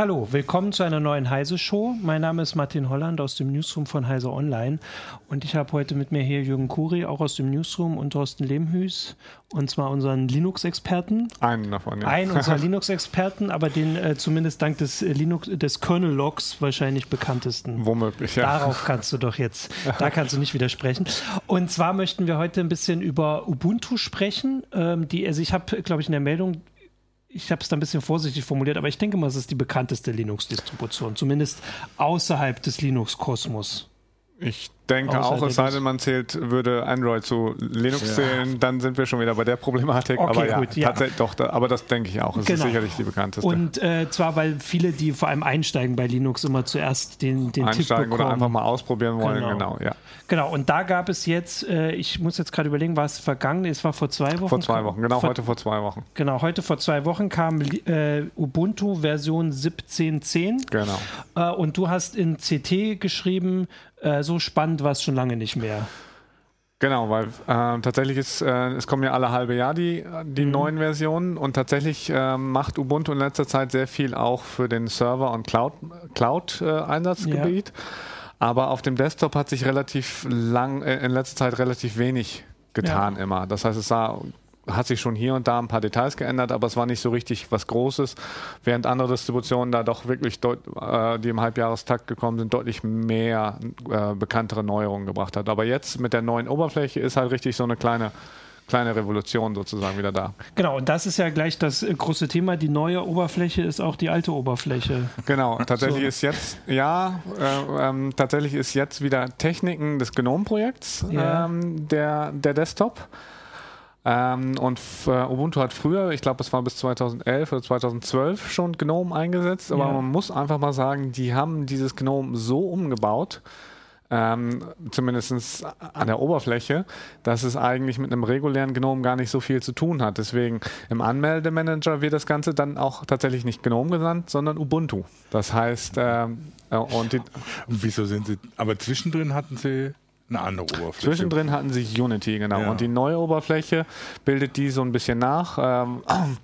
Hallo, willkommen zu einer neuen Heise Show. Mein Name ist Martin Holland aus dem Newsroom von Heise Online und ich habe heute mit mir hier Jürgen Kuri, auch aus dem Newsroom und Thorsten Lehmhüß und zwar unseren Linux-Experten. Einen davon, ja. Einen unserer Linux-Experten, aber den äh, zumindest dank des äh, Linux, des Kernel-Logs wahrscheinlich bekanntesten. Womöglich, ja. Darauf kannst du doch jetzt, da kannst du nicht widersprechen. Und zwar möchten wir heute ein bisschen über Ubuntu sprechen. Ähm, die, also ich habe, glaube ich, in der Meldung ich habe es da ein bisschen vorsichtig formuliert, aber ich denke mal, es ist die bekannteste Linux-Distribution, zumindest außerhalb des Linux-Kosmos. Ich denke auch, es sei denn, man zählt, würde Android zu Linux ja. zählen, dann sind wir schon wieder bei der Problematik. Okay, aber ja, gut, ja. doch, da, aber das denke ich auch. Es genau. ist sicherlich die bekannteste. Und äh, zwar, weil viele, die vor allem einsteigen bei Linux, immer zuerst den, den Tipp bekommen. oder einfach mal ausprobieren wollen. Genau, genau ja. Genau, und da gab es jetzt, äh, ich muss jetzt gerade überlegen, war es vergangen? Es war vor zwei Wochen. Vor zwei Wochen, genau, vor, heute vor zwei Wochen. Genau, heute vor zwei Wochen kam äh, Ubuntu Version 17.10. Genau. Äh, und du hast in CT geschrieben, äh, so spannend war es schon lange nicht mehr. Genau, weil äh, tatsächlich ist, äh, es kommen ja alle halbe Jahr die, die mhm. neuen Versionen und tatsächlich äh, macht Ubuntu in letzter Zeit sehr viel auch für den Server- und Cloud-Einsatzgebiet. Cloud, ja. Aber auf dem Desktop hat sich relativ lang, äh, in letzter Zeit relativ wenig getan ja. immer. Das heißt, es sah hat sich schon hier und da ein paar Details geändert, aber es war nicht so richtig was Großes, während andere Distributionen da doch wirklich, äh, die im Halbjahrestakt gekommen sind, deutlich mehr äh, bekanntere Neuerungen gebracht hat. Aber jetzt mit der neuen Oberfläche ist halt richtig so eine kleine kleine Revolution sozusagen wieder da. Genau, und das ist ja gleich das große Thema. Die neue Oberfläche ist auch die alte Oberfläche. Genau, tatsächlich so. ist jetzt, ja, äh, ähm, tatsächlich ist jetzt wieder Techniken des Gnome-Projekts ja. ähm, der, der Desktop. Ähm, und äh, Ubuntu hat früher, ich glaube, es war bis 2011 oder 2012 schon GNOME eingesetzt, aber ja. man muss einfach mal sagen, die haben dieses GNOME so umgebaut, ähm, zumindest an der Oberfläche, dass es eigentlich mit einem regulären GNOME gar nicht so viel zu tun hat. Deswegen im Anmeldemanager wird das Ganze dann auch tatsächlich nicht GNOME genannt, sondern Ubuntu. Das heißt, ähm, äh, und, die, und wieso sind sie, aber zwischendrin hatten sie eine andere Oberfläche. Zwischendrin hatten sie Unity, genau. Ja. Und die neue Oberfläche bildet die so ein bisschen nach. Ähm,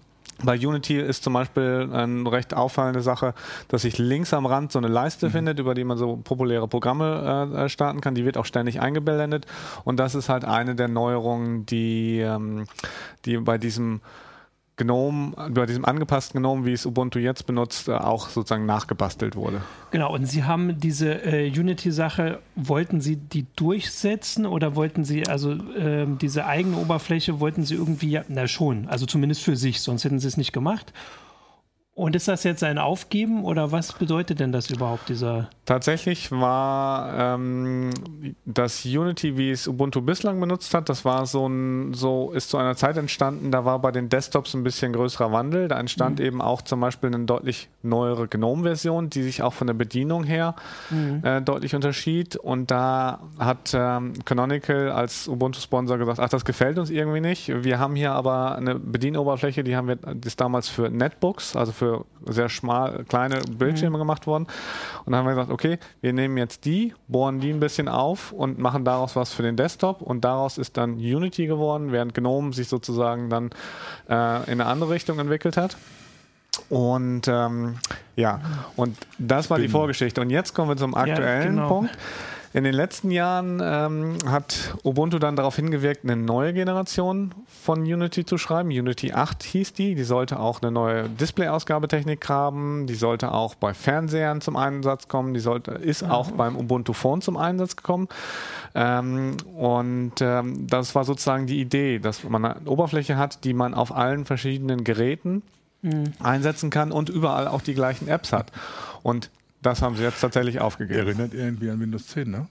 bei Unity ist zum Beispiel eine recht auffallende Sache, dass sich links am Rand so eine Leiste mhm. findet, über die man so populäre Programme äh, starten kann. Die wird auch ständig eingeblendet. Und das ist halt eine der Neuerungen, die, ähm, die bei diesem Gnome, bei diesem angepassten Gnome, wie es Ubuntu jetzt benutzt, äh, auch sozusagen nachgebastelt wurde. Genau, und Sie haben diese äh, Unity-Sache, wollten Sie die durchsetzen oder wollten Sie, also äh, diese eigene Oberfläche, wollten Sie irgendwie, na schon, also zumindest für sich, sonst hätten Sie es nicht gemacht. Und ist das jetzt ein Aufgeben oder was bedeutet denn das überhaupt, dieser? Tatsächlich war ähm, das Unity, wie es Ubuntu bislang benutzt hat, das war so ein, so ist zu einer Zeit entstanden, da war bei den Desktops ein bisschen größerer Wandel. Da entstand mhm. eben auch zum Beispiel eine deutlich neuere GNOME-Version, die sich auch von der Bedienung her mhm. äh, deutlich unterschied. Und da hat ähm, Canonical als Ubuntu-Sponsor gesagt, ach, das gefällt uns irgendwie nicht. Wir haben hier aber eine Bedienoberfläche, die haben wir, ist damals für Netbooks, also für für sehr schmal, kleine Bildschirme mhm. gemacht worden. Und dann haben wir gesagt, okay, wir nehmen jetzt die, bohren die ein bisschen auf und machen daraus was für den Desktop. Und daraus ist dann Unity geworden, während GNOME sich sozusagen dann äh, in eine andere Richtung entwickelt hat. Und ähm, ja, und das war die Vorgeschichte. Und jetzt kommen wir zum aktuellen ja, genau. Punkt. In den letzten Jahren ähm, hat Ubuntu dann darauf hingewirkt, eine neue Generation von Unity zu schreiben. Unity 8 hieß die. Die sollte auch eine neue Display-Ausgabetechnik haben. Die sollte auch bei Fernsehern zum Einsatz kommen. Die sollte, ist mhm. auch beim Ubuntu Phone zum Einsatz gekommen. Ähm, und ähm, das war sozusagen die Idee, dass man eine Oberfläche hat, die man auf allen verschiedenen Geräten mhm. einsetzen kann und überall auch die gleichen Apps hat. Und das haben sie jetzt tatsächlich aufgegeben. Erinnert irgendwie an Windows 10, ne?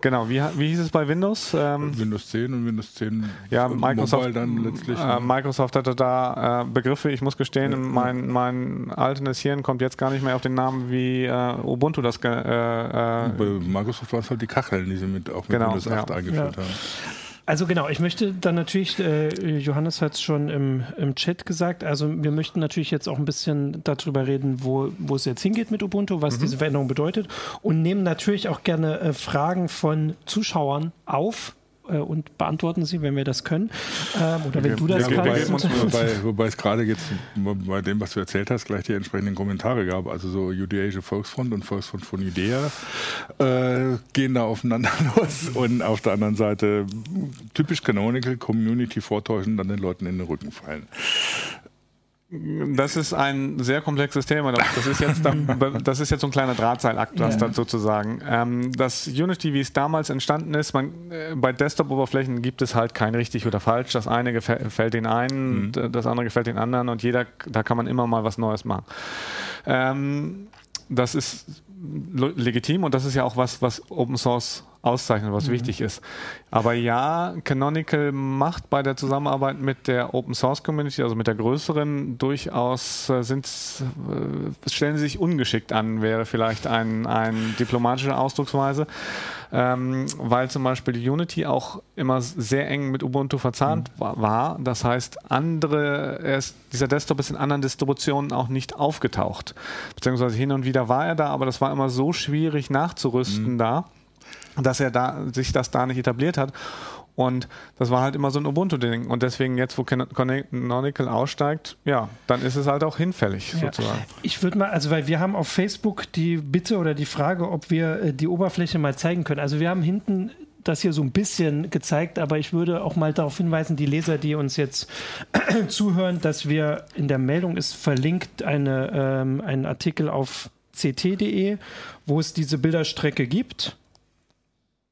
Genau, wie, wie hieß es bei Windows? Ähm, Windows 10 und Windows 10 ja, Microsoft, dann letztlich. Äh, ne? Microsoft hatte da äh, Begriffe, ich muss gestehen, ja, mein, mein altes Hirn kommt jetzt gar nicht mehr auf den Namen, wie äh, Ubuntu das. Äh, äh, bei Microsoft war es halt die Kacheln, die sie mit, auch mit genau, Windows 8 ja. eingeführt ja. haben. Also genau, ich möchte dann natürlich, äh, Johannes hat es schon im, im Chat gesagt, also wir möchten natürlich jetzt auch ein bisschen darüber reden, wo, wo es jetzt hingeht mit Ubuntu, was mhm. diese Veränderung bedeutet und nehmen natürlich auch gerne äh, Fragen von Zuschauern auf und beantworten sie, wenn wir das können. Ähm, oder wenn ja, du das ja, kannst. Wobei, wobei, es gerade jetzt bei dem, was du erzählt hast, gleich die entsprechenden Kommentare gab. Also so Judäische Volksfront und Volksfront von Idea äh, gehen da aufeinander los. Und auf der anderen Seite typisch Canonical Community vortäuschen, dann den Leuten in den Rücken fallen. Das ist ein sehr komplexes Thema. Das ist jetzt, das ist jetzt so ein kleiner Drahtseilakt, was ja. sozusagen. Ähm, das Unity, wie es damals entstanden ist, man, äh, bei Desktop-Oberflächen gibt es halt kein richtig oder falsch. Das eine gefällt den einen, mhm. das andere gefällt den anderen und jeder, da kann man immer mal was Neues machen. Ähm, das ist legitim und das ist ja auch was, was Open Source auszeichnet, was mhm. wichtig ist. Aber ja, Canonical macht bei der Zusammenarbeit mit der Open Source Community, also mit der größeren, durchaus äh, sind, äh, stellen sie sich ungeschickt an, wäre vielleicht ein, ein diplomatische Ausdrucksweise, ähm, weil zum Beispiel Unity auch immer sehr eng mit Ubuntu verzahnt mhm. war. Das heißt, andere, ist, dieser Desktop ist in anderen Distributionen auch nicht aufgetaucht. Beziehungsweise hin und wieder war er da, aber das war immer so schwierig nachzurüsten mhm. da dass er da, sich das da nicht etabliert hat. Und das war halt immer so ein Ubuntu-Ding. Und deswegen jetzt, wo Canonical aussteigt, ja, dann ist es halt auch hinfällig ja. sozusagen. Ich würde mal, also weil wir haben auf Facebook die Bitte oder die Frage, ob wir äh, die Oberfläche mal zeigen können. Also wir haben hinten das hier so ein bisschen gezeigt, aber ich würde auch mal darauf hinweisen, die Leser, die uns jetzt zuhören, dass wir in der Meldung ist verlinkt eine, ähm, einen Artikel auf ct.de, wo es diese Bilderstrecke gibt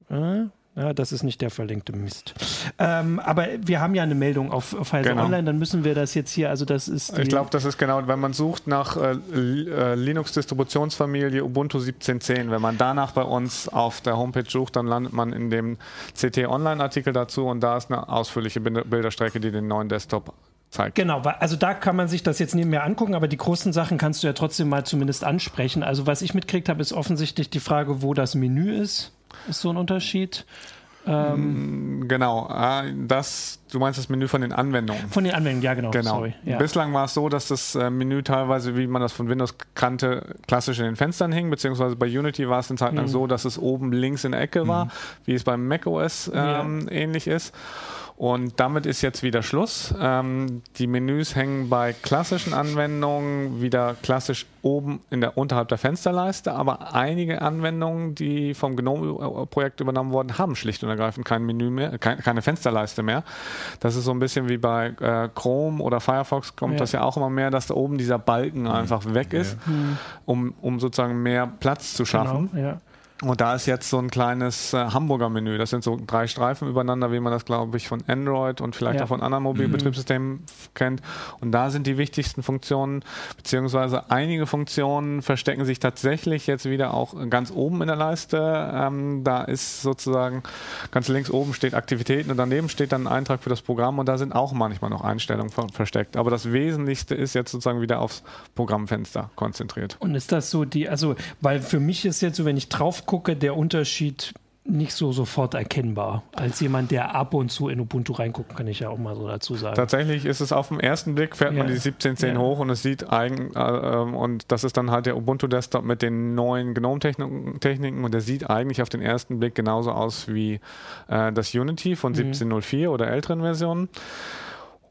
ja, das ist nicht der verlinkte Mist. Ähm, aber wir haben ja eine Meldung auf, auf Heise genau. Online, dann müssen wir das jetzt hier, also das ist. Ich glaube, das ist genau, wenn man sucht nach äh, äh, Linux-Distributionsfamilie Ubuntu 17.10, wenn man danach bei uns auf der Homepage sucht, dann landet man in dem CT Online-Artikel dazu und da ist eine ausführliche Bilderstrecke, die den neuen Desktop Zeigt. Genau, also da kann man sich das jetzt nebenher angucken, aber die großen Sachen kannst du ja trotzdem mal zumindest ansprechen. Also was ich mitkriegt habe, ist offensichtlich die Frage, wo das Menü ist ist so ein Unterschied. Ähm, mm, genau, ah, das, du meinst das Menü von den Anwendungen. Von den Anwendungen, ja genau. genau. Sorry, ja. Bislang war es so, dass das äh, Menü teilweise, wie man das von Windows kannte, klassisch in den Fenstern hing, beziehungsweise bei Unity war es eine Zeit lang mhm. so, dass es oben links in der Ecke war, mhm. wie es beim macOS ähm, ja. ähnlich ist. Und damit ist jetzt wieder Schluss. Ähm, die Menüs hängen bei klassischen Anwendungen wieder klassisch oben in der unterhalb der Fensterleiste, aber einige Anwendungen, die vom GNOME-Projekt übernommen wurden, haben schlicht und ergreifend kein Menü mehr, kein, keine Fensterleiste mehr. Das ist so ein bisschen wie bei äh, Chrome oder Firefox kommt ja. das ja auch immer mehr, dass da oben dieser Balken mhm. einfach weg ist, ja. um, um sozusagen mehr Platz zu schaffen. Genau, ja. Und da ist jetzt so ein kleines äh, Hamburger Menü. Das sind so drei Streifen übereinander, wie man das, glaube ich, von Android und vielleicht ja. auch von anderen Mobilbetriebssystemen mhm. kennt. Und da sind die wichtigsten Funktionen, beziehungsweise einige Funktionen verstecken sich tatsächlich jetzt wieder auch ganz oben in der Leiste. Ähm, da ist sozusagen ganz links oben steht Aktivitäten und daneben steht dann ein Eintrag für das Programm und da sind auch manchmal noch Einstellungen versteckt. Aber das Wesentlichste ist jetzt sozusagen wieder aufs Programmfenster konzentriert. Und ist das so die, also, weil für mich ist jetzt so, wenn ich drauf gucke, der Unterschied nicht so sofort erkennbar. Als jemand, der ab und zu in Ubuntu reinguckt, kann ich ja auch mal so dazu sagen. Tatsächlich ist es auf den ersten Blick, fährt ja. man die 1710 ja. hoch und es sieht eigen, äh, und das ist dann halt der Ubuntu Desktop mit den neuen GNOME-Techniken und der sieht eigentlich auf den ersten Blick genauso aus wie äh, das Unity von mhm. 1704 oder älteren Versionen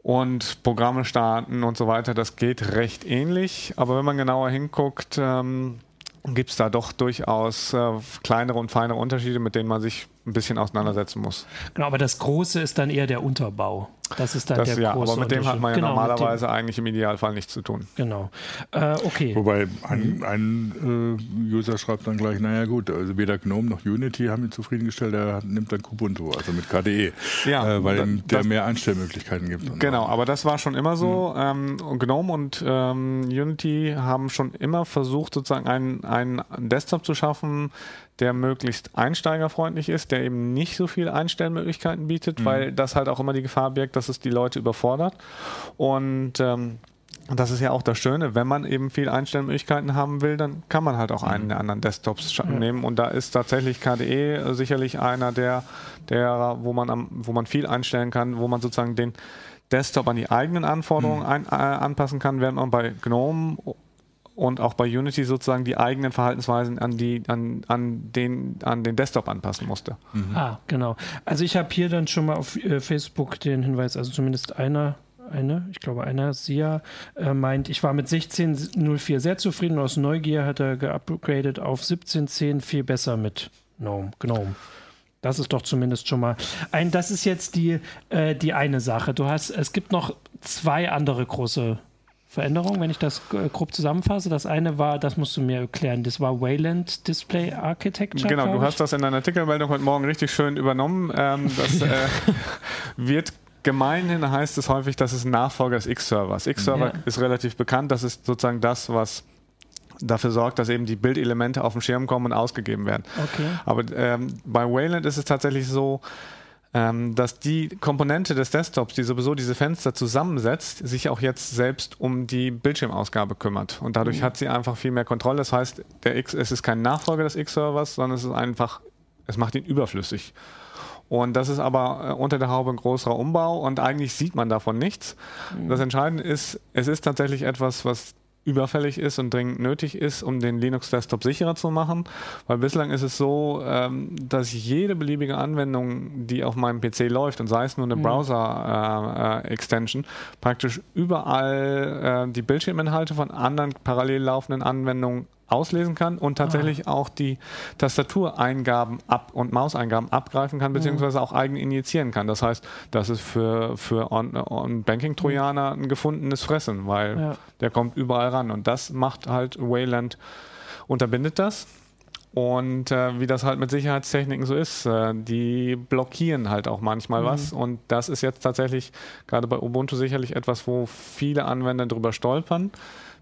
und Programme starten und so weiter. Das geht recht ähnlich, aber wenn man genauer hinguckt, ähm, gibt es da doch durchaus äh, kleinere und feinere Unterschiede, mit denen man sich ein bisschen auseinandersetzen muss. Genau, aber das Große ist dann eher der Unterbau. Das ist dann das, der ja, große aber mit dem hat man ja genau, normalerweise eigentlich im Idealfall nichts zu tun. Genau. Äh, okay. Wobei ein, ein äh, User schreibt dann gleich, naja gut, also weder GNOME noch Unity haben ihn zufriedengestellt, er nimmt dann Kubuntu, also mit KDE, ja, äh, weil da, der mehr Einstellmöglichkeiten gibt. Genau, aber das war schon immer so. Mhm. Ähm, GNOME und ähm, Unity haben schon immer versucht, sozusagen einen, einen Desktop zu schaffen, der möglichst einsteigerfreundlich ist, der eben nicht so viele Einstellmöglichkeiten bietet, mhm. weil das halt auch immer die Gefahr birgt, dass es die Leute überfordert. Und ähm, das ist ja auch das Schöne, wenn man eben viele Einstellmöglichkeiten haben will, dann kann man halt auch einen der anderen Desktops ja. nehmen. Und da ist tatsächlich KDE sicherlich einer der, der wo man am, wo man viel einstellen kann, wo man sozusagen den Desktop an die eigenen Anforderungen mhm. ein, äh, anpassen kann, während man bei GNOME und auch bei Unity sozusagen die eigenen Verhaltensweisen an, die, an, an, den, an den Desktop anpassen musste. Mhm. Ah, genau. Also ich habe hier dann schon mal auf äh, Facebook den Hinweis, also zumindest einer eine, ich glaube einer, Sia, äh, meint, ich war mit 16.04 sehr zufrieden und aus Neugier hat er geupgradet auf 17.10, viel besser mit Gnome. Gnome. Das ist doch zumindest schon mal ein. Das ist jetzt die, äh, die eine Sache. Du hast, es gibt noch zwei andere große Veränderungen, wenn ich das äh, grob zusammenfasse. Das eine war, das musst du mir erklären, das war Wayland Display Architecture. Genau, du hast das in deiner Artikelmeldung heute Morgen richtig schön übernommen. Ähm, das äh, wird gemeinhin heißt es häufig, das ist ein Nachfolger des X-Servers. X-Server ja. ist relativ bekannt, das ist sozusagen das, was dafür sorgt, dass eben die Bildelemente auf den Schirm kommen und ausgegeben werden. Okay. Aber ähm, bei Wayland ist es tatsächlich so, dass die Komponente des Desktops, die sowieso diese Fenster zusammensetzt, sich auch jetzt selbst um die Bildschirmausgabe kümmert. Und dadurch mhm. hat sie einfach viel mehr Kontrolle. Das heißt, der X, es ist kein Nachfolger des X-Servers, sondern es ist einfach, es macht ihn überflüssig. Und das ist aber äh, unter der Haube ein größerer Umbau und eigentlich sieht man davon nichts. Mhm. Das Entscheidende ist, es ist tatsächlich etwas, was überfällig ist und dringend nötig ist, um den Linux-Desktop sicherer zu machen. Weil bislang ist es so, ähm, dass jede beliebige Anwendung, die auf meinem PC läuft, und sei es nur eine mhm. Browser-Extension, äh, äh, praktisch überall äh, die Bildschirminhalte von anderen parallel laufenden Anwendungen auslesen kann und tatsächlich ah. auch die Tastatureingaben ab und Mauseingaben abgreifen kann, beziehungsweise auch eigen injizieren kann. Das heißt, das ist für, für On-Banking-Trojaner ein gefundenes Fressen, weil ja. der kommt überall ran. Und das macht halt Wayland, unterbindet das. Und äh, wie das halt mit Sicherheitstechniken so ist, äh, die blockieren halt auch manchmal mhm. was. Und das ist jetzt tatsächlich gerade bei Ubuntu sicherlich etwas, wo viele Anwender drüber stolpern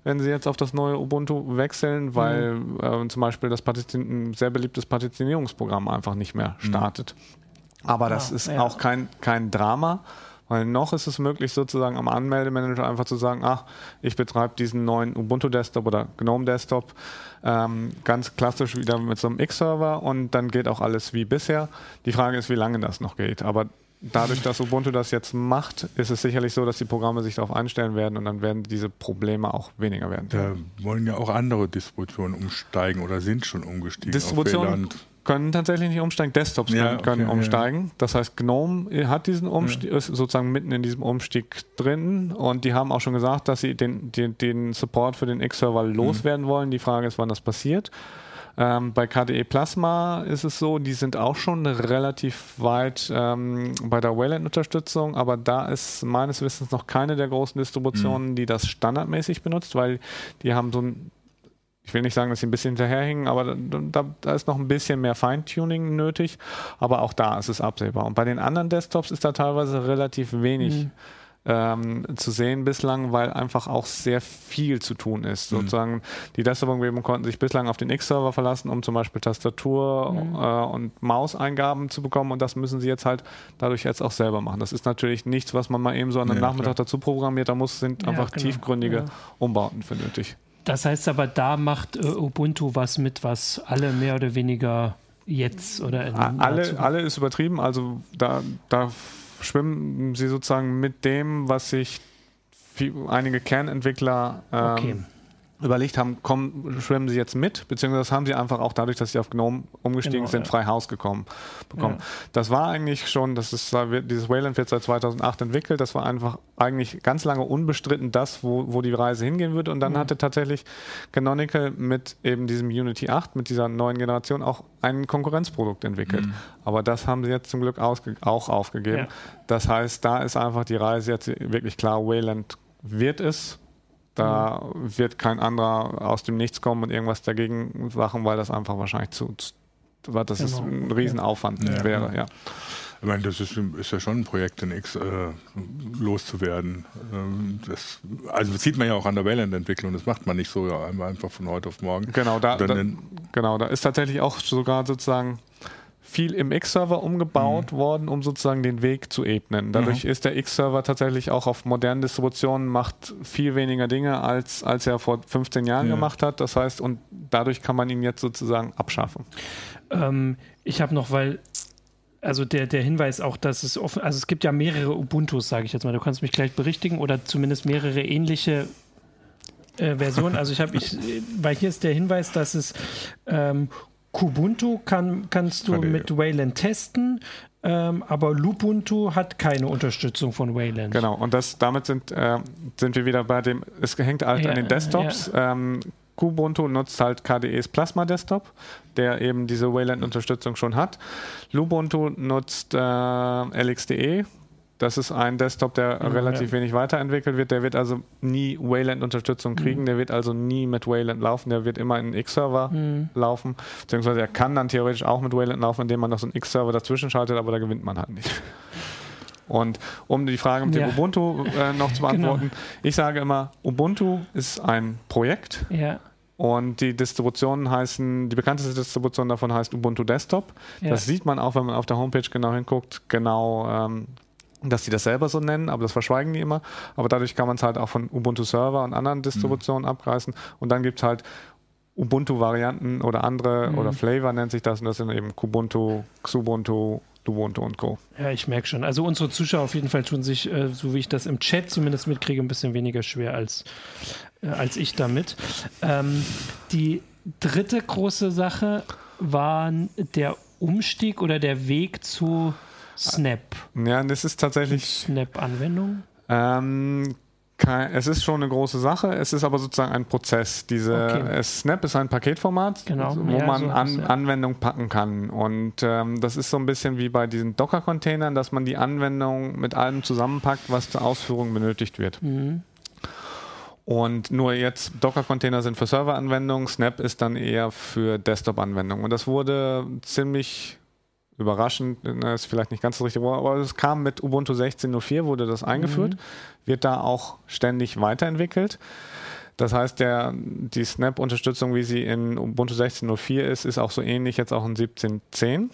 wenn sie jetzt auf das neue Ubuntu wechseln, weil mhm. äh, zum Beispiel das Partizin ein sehr beliebtes Partitionierungsprogramm einfach nicht mehr mhm. startet. Mhm. Aber das ah, ist ja. auch kein, kein Drama, weil noch ist es möglich, sozusagen am Anmeldemanager einfach zu sagen, ach, ich betreibe diesen neuen Ubuntu-Desktop oder GNOME-Desktop ähm, ganz klassisch wieder mit so einem X-Server und dann geht auch alles wie bisher. Die Frage ist, wie lange das noch geht. Aber dadurch, dass Ubuntu das jetzt macht, ist es sicherlich so, dass die Programme sich darauf einstellen werden und dann werden diese Probleme auch weniger werden. Da wollen ja auch andere Distributionen umsteigen oder sind schon umgestiegen. Distributionen können tatsächlich nicht umsteigen, Desktops ja, können, okay, umsteigen. Ja. Das heißt, GNOME hat diesen Umstieg, ja. ist sozusagen mitten in diesem Umstieg drin und die haben auch schon gesagt, dass sie den, den, den Support für den X-Server loswerden mhm. wollen. Die Frage ist, wann das passiert. Ähm, bei KDE Plasma ist es so, die sind auch schon relativ weit ähm, bei der Wayland-Unterstützung, aber da ist meines Wissens noch keine der großen Distributionen, mhm. die das standardmäßig benutzt, weil die haben so ein ich will nicht sagen, dass sie ein bisschen hinterherhängen, aber da, da, ist noch ein bisschen mehr Feintuning nötig. Aber auch da ist es absehbar. Und bei den anderen Desktops ist da teilweise relativ wenig. Mhm ähm, zu sehen bislang, weil einfach auch sehr viel zu tun ist. Mhm. Sozusagen die Desktop-Umgebungen konnten sich bislang auf den X-Server verlassen, um zum Beispiel Tastatur mhm. äh, und Mauseingaben zu bekommen und das müssen sie jetzt halt dadurch jetzt auch selber machen. Das ist natürlich nichts, was man mal eben so an einem ja, Nachmittag klar. dazu programmiert, da muss, sind ja, einfach genau. tiefgründige ja. Umbauten für nötig. Das heißt aber, da macht äh, Ubuntu was mit, was alle mehr oder weniger jetzt oder in alle, alle ist übertrieben, also da, da schwimmen sie sozusagen mit dem, was sich einige Kernentwickler ähm, okay überlegt haben, kommen, schwimmen sie jetzt mit, beziehungsweise haben sie einfach auch dadurch, dass sie auf GNOME umgestiegen genau, sind, ja. frei Haus gekommen, bekommen. Ja. Das war eigentlich schon, das ist, dieses Wayland wird seit 2008 entwickelt, das war einfach eigentlich ganz lange unbestritten das, wo, wo die Reise hingehen würde und dann mhm. hatte tatsächlich Canonical mit eben diesem Unity 8, mit dieser neuen Generation auch ein Konkurrenzprodukt entwickelt. Mhm. Aber das haben sie jetzt zum Glück auch aufgegeben. Ja. Das heißt, da ist einfach die Reise jetzt wirklich klar, Wayland wird es, da mhm. wird kein anderer aus dem Nichts kommen und irgendwas dagegen machen, weil das einfach wahrscheinlich zu, zu weil das genau. ist ein Riesenaufwand ja. wäre, ja. Ich meine, das ist, ist, ja schon ein Projekt, den X äh, loszuwerden. Ähm, das, also das sieht man ja auch an der Wayland-Entwicklung, das macht man nicht so ja, einfach von heute auf morgen. Genau, da, da genau, da ist tatsächlich auch sogar sozusagen viel im X-Server umgebaut mhm. worden, um sozusagen den Weg zu ebnen. Dadurch mhm. ist der X-Server tatsächlich auch auf modernen Distributionen macht viel weniger Dinge, als, als er vor 15 Jahren ja. gemacht hat. Das heißt, und dadurch kann man ihn jetzt sozusagen abschaffen. Ähm, ich habe noch, weil also der, der Hinweis auch, dass es offen, also es gibt ja mehrere Ubuntus, sage ich jetzt mal. Du kannst mich gleich berichtigen oder zumindest mehrere ähnliche äh, Versionen. Also ich habe, ich, weil hier ist der Hinweis, dass es ähm, Kubuntu kann, kannst du mit Wayland testen. Ähm, aber Lubuntu hat keine Unterstützung von Wayland. Genau, und das, damit sind, äh, sind wir wieder bei dem, es hängt halt ja, an den Desktops. Ja. Ähm, Kubuntu nutzt halt KDEs Plasma Desktop, der eben diese Wayland-Unterstützung schon hat. Lubuntu nutzt äh, LXDE, das ist ein Desktop, der mhm, relativ ja. wenig weiterentwickelt wird. Der wird also nie Wayland-Unterstützung kriegen. Mhm. Der wird also nie mit Wayland laufen. Der wird immer in einen X-Server mhm. laufen. Beziehungsweise er kann dann theoretisch auch mit Wayland laufen, indem man noch so einen X-Server dazwischen schaltet, aber da gewinnt man halt nicht. Und um die Frage mit ja. dem Ubuntu äh, noch zu genau. beantworten, genau. ich sage immer, Ubuntu ist ein Projekt. Ja. Und die Distributionen heißen, die bekannteste Distribution davon heißt Ubuntu Desktop. Ja. Das sieht man auch, wenn man auf der Homepage genau hinguckt, genau ähm, dass sie das selber so nennen, aber das verschweigen die immer. Aber dadurch kann man es halt auch von Ubuntu Server und anderen Distributionen mhm. abreißen. Und dann gibt es halt Ubuntu-Varianten oder andere mhm. oder Flavor nennt sich das und das sind eben Kubuntu, Xubuntu, Ubuntu und Co. Ja, ich merke schon. Also unsere Zuschauer auf jeden Fall tun sich, äh, so wie ich das im Chat zumindest mitkriege, ein bisschen weniger schwer als, äh, als ich damit. Ähm, die dritte große Sache war der Umstieg oder der Weg zu Snap. Ja, das ist tatsächlich. Snap-Anwendung? Ähm, es ist schon eine große Sache, es ist aber sozusagen ein Prozess. Diese okay. Snap ist ein Paketformat, genau. wo ja, man so an, ja. Anwendungen packen kann. Und ähm, das ist so ein bisschen wie bei diesen Docker-Containern, dass man die Anwendung mit allem zusammenpackt, was zur Ausführung benötigt wird. Mhm. Und nur jetzt, Docker-Container sind für Server-Anwendungen, Snap ist dann eher für Desktop-Anwendungen. Und das wurde ziemlich überraschend, ne, ist vielleicht nicht ganz das richtige Wort, aber es kam mit Ubuntu 16.04, wurde das eingeführt, mhm. wird da auch ständig weiterentwickelt. Das heißt, der, die Snap-Unterstützung, wie sie in Ubuntu 16.04 ist, ist auch so ähnlich jetzt auch in 17.10.